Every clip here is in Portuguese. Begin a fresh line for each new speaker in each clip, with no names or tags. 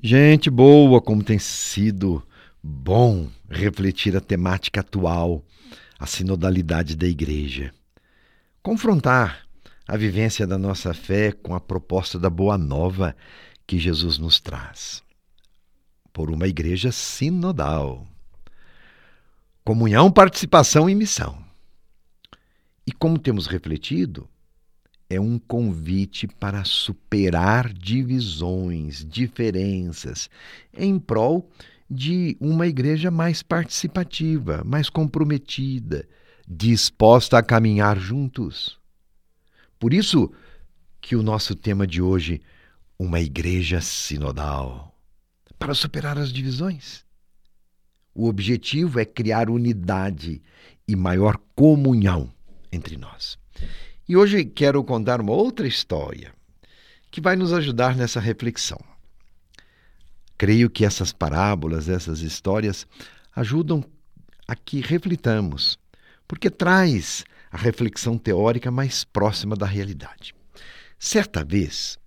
Gente boa, como tem sido bom refletir a temática atual, a sinodalidade da igreja. Confrontar a vivência da nossa fé com a proposta da boa nova que Jesus nos traz. Por uma igreja sinodal. Comunhão, participação e missão. E como temos refletido, é um convite para superar divisões, diferenças, em prol de uma igreja mais participativa, mais comprometida, disposta a caminhar juntos. Por isso que o nosso tema de hoje, uma igreja sinodal, para superar as divisões. O objetivo é criar unidade e maior comunhão entre nós. E hoje quero contar uma outra história que vai nos ajudar nessa reflexão. Creio que essas parábolas, essas histórias, ajudam a que reflitamos, porque traz a reflexão teórica mais próxima da realidade. Certa vez,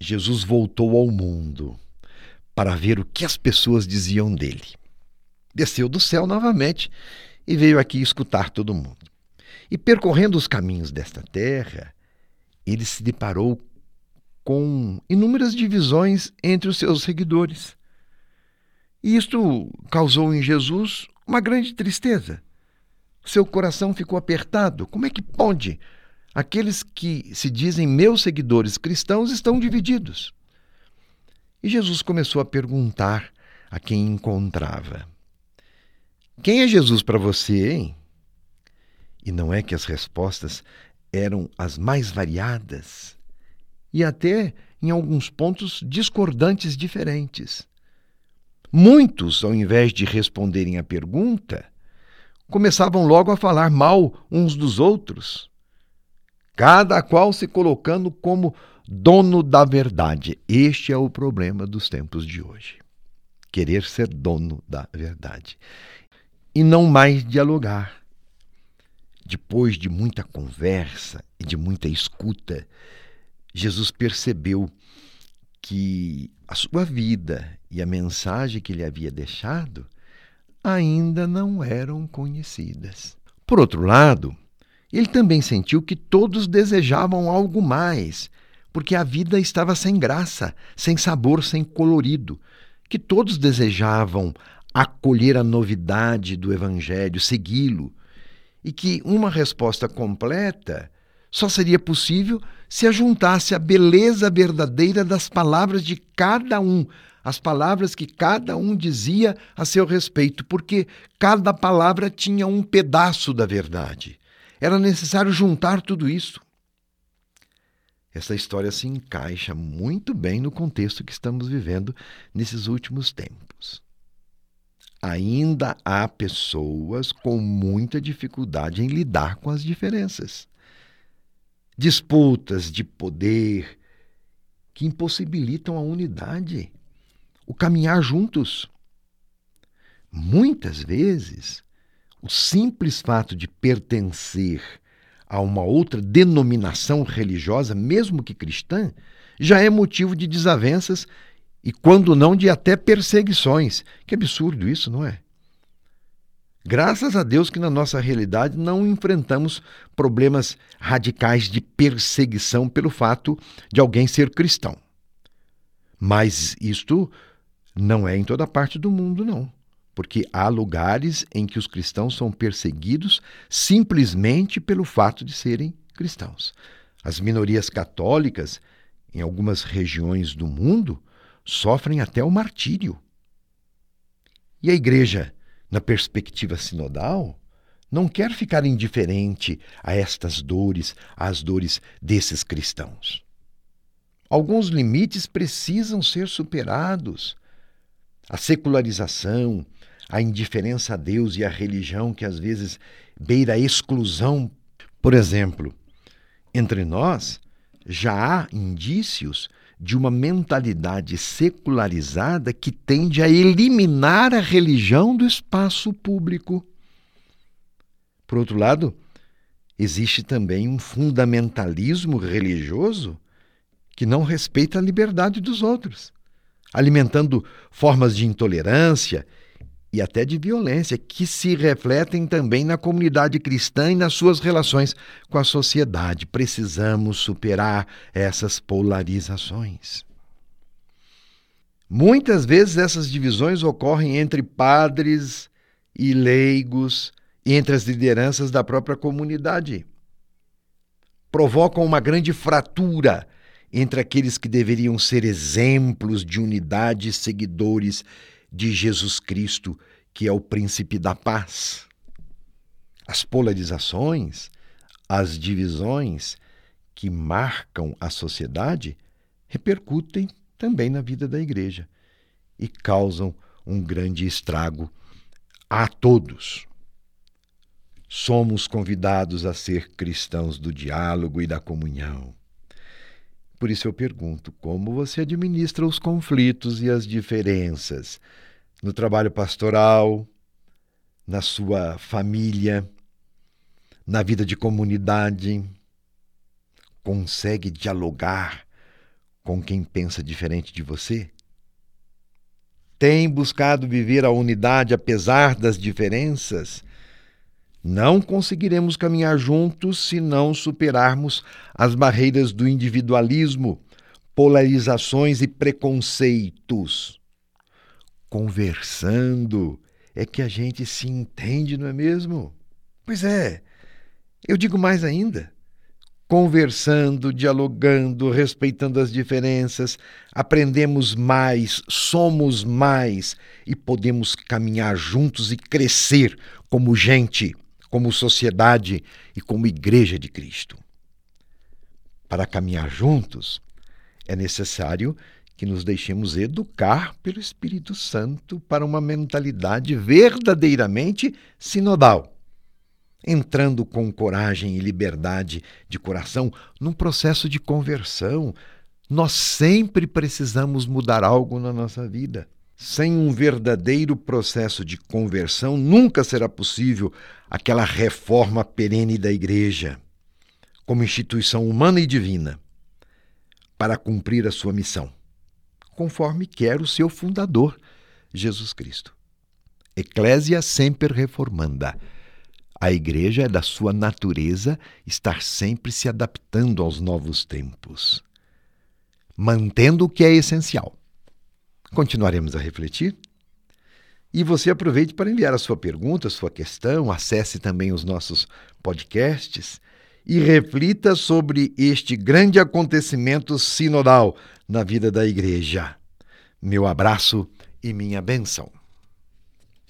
Jesus voltou ao mundo para ver o que as pessoas diziam dele. Desceu do céu novamente e veio aqui escutar todo mundo. E percorrendo os caminhos desta terra, ele se deparou com inúmeras divisões entre os seus seguidores. E isto causou em Jesus uma grande tristeza. Seu coração ficou apertado. Como é que pode? Aqueles que se dizem meus seguidores cristãos estão divididos. E Jesus começou a perguntar a quem encontrava: Quem é Jesus para você, hein? E não é que as respostas eram as mais variadas e até, em alguns pontos, discordantes diferentes. Muitos, ao invés de responderem à pergunta, começavam logo a falar mal uns dos outros, cada qual se colocando como dono da verdade. Este é o problema dos tempos de hoje. Querer ser dono da verdade. E não mais dialogar depois de muita conversa e de muita escuta, Jesus percebeu que a sua vida e a mensagem que ele havia deixado ainda não eram conhecidas. Por outro lado, ele também sentiu que todos desejavam algo mais, porque a vida estava sem graça, sem sabor, sem colorido, que todos desejavam acolher a novidade do Evangelho, segui-lo, e que uma resposta completa só seria possível se ajuntasse a beleza verdadeira das palavras de cada um, as palavras que cada um dizia a seu respeito, porque cada palavra tinha um pedaço da verdade. Era necessário juntar tudo isso. Essa história se encaixa muito bem no contexto que estamos vivendo nesses últimos tempos ainda há pessoas com muita dificuldade em lidar com as diferenças. Disputas de poder que impossibilitam a unidade, o caminhar juntos. Muitas vezes, o simples fato de pertencer a uma outra denominação religiosa, mesmo que cristã, já é motivo de desavenças e quando não de até perseguições. Que absurdo isso, não é? Graças a Deus que na nossa realidade não enfrentamos problemas radicais de perseguição pelo fato de alguém ser cristão. Mas isto não é em toda parte do mundo, não. Porque há lugares em que os cristãos são perseguidos simplesmente pelo fato de serem cristãos. As minorias católicas, em algumas regiões do mundo, sofrem até o martírio. E a igreja, na perspectiva sinodal, não quer ficar indiferente a estas dores, às dores desses cristãos. Alguns limites precisam ser superados. A secularização, a indiferença a Deus e à religião que às vezes beira a exclusão. Por exemplo, entre nós já há indícios de uma mentalidade secularizada que tende a eliminar a religião do espaço público. Por outro lado, existe também um fundamentalismo religioso que não respeita a liberdade dos outros. alimentando formas de intolerância e até de violência que se refletem também na comunidade cristã e nas suas relações com a sociedade. Precisamos superar essas polarizações. Muitas vezes essas divisões ocorrem entre padres e leigos, entre as lideranças da própria comunidade. Provocam uma grande fratura entre aqueles que deveriam ser exemplos de unidade seguidores de Jesus Cristo, que é o príncipe da paz. As polarizações, as divisões que marcam a sociedade repercutem também na vida da igreja e causam um grande estrago a todos. Somos convidados a ser cristãos do diálogo e da comunhão. Por isso eu pergunto: como você administra os conflitos e as diferenças no trabalho pastoral, na sua família, na vida de comunidade? Consegue dialogar com quem pensa diferente de você? Tem buscado viver a unidade apesar das diferenças? Não conseguiremos caminhar juntos se não superarmos as barreiras do individualismo, polarizações e preconceitos. Conversando é que a gente se entende, não é mesmo? Pois é, eu digo mais ainda conversando, dialogando, respeitando as diferenças, aprendemos mais, somos mais e podemos caminhar juntos e crescer como gente, como sociedade e como Igreja de Cristo. Para caminhar juntos, é necessário que nos deixemos educar pelo Espírito Santo para uma mentalidade verdadeiramente sinodal entrando com coragem e liberdade de coração num processo de conversão. Nós sempre precisamos mudar algo na nossa vida. Sem um verdadeiro processo de conversão, nunca será possível aquela reforma perene da Igreja, como instituição humana e divina, para cumprir a sua missão, conforme quer o seu fundador, Jesus Cristo. Ecclesia semper reformanda. A igreja é da sua natureza estar sempre se adaptando aos novos tempos, mantendo o que é essencial. Continuaremos a refletir? E você aproveite para enviar a sua pergunta, a sua questão, acesse também os nossos podcasts e reflita sobre este grande acontecimento sinodal na vida da igreja. Meu abraço e minha bênção.